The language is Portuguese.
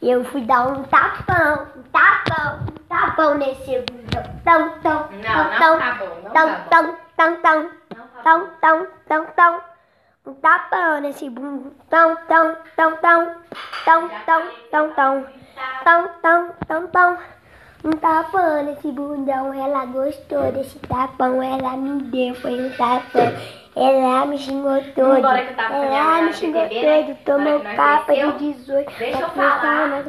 E eu fui dar um tapão, um tapão, um tapão nesse bundão. Tão, tão, Não, tão, não tá bom, não tão, tá tão, tão, tão, tá tão, tão, tão, tão. Um tapão nesse bundão. Tão, tão, tão, tão, tão, tão, tão, tão. Tão, tão, tão, tão. Um tapão nesse bundão, ela gostou desse tapão, ela me deu, foi um tapão. Ela me xingou todo, ela me xingou né? todo, tomou capa de cresceu, 18. deixa eu tá falar.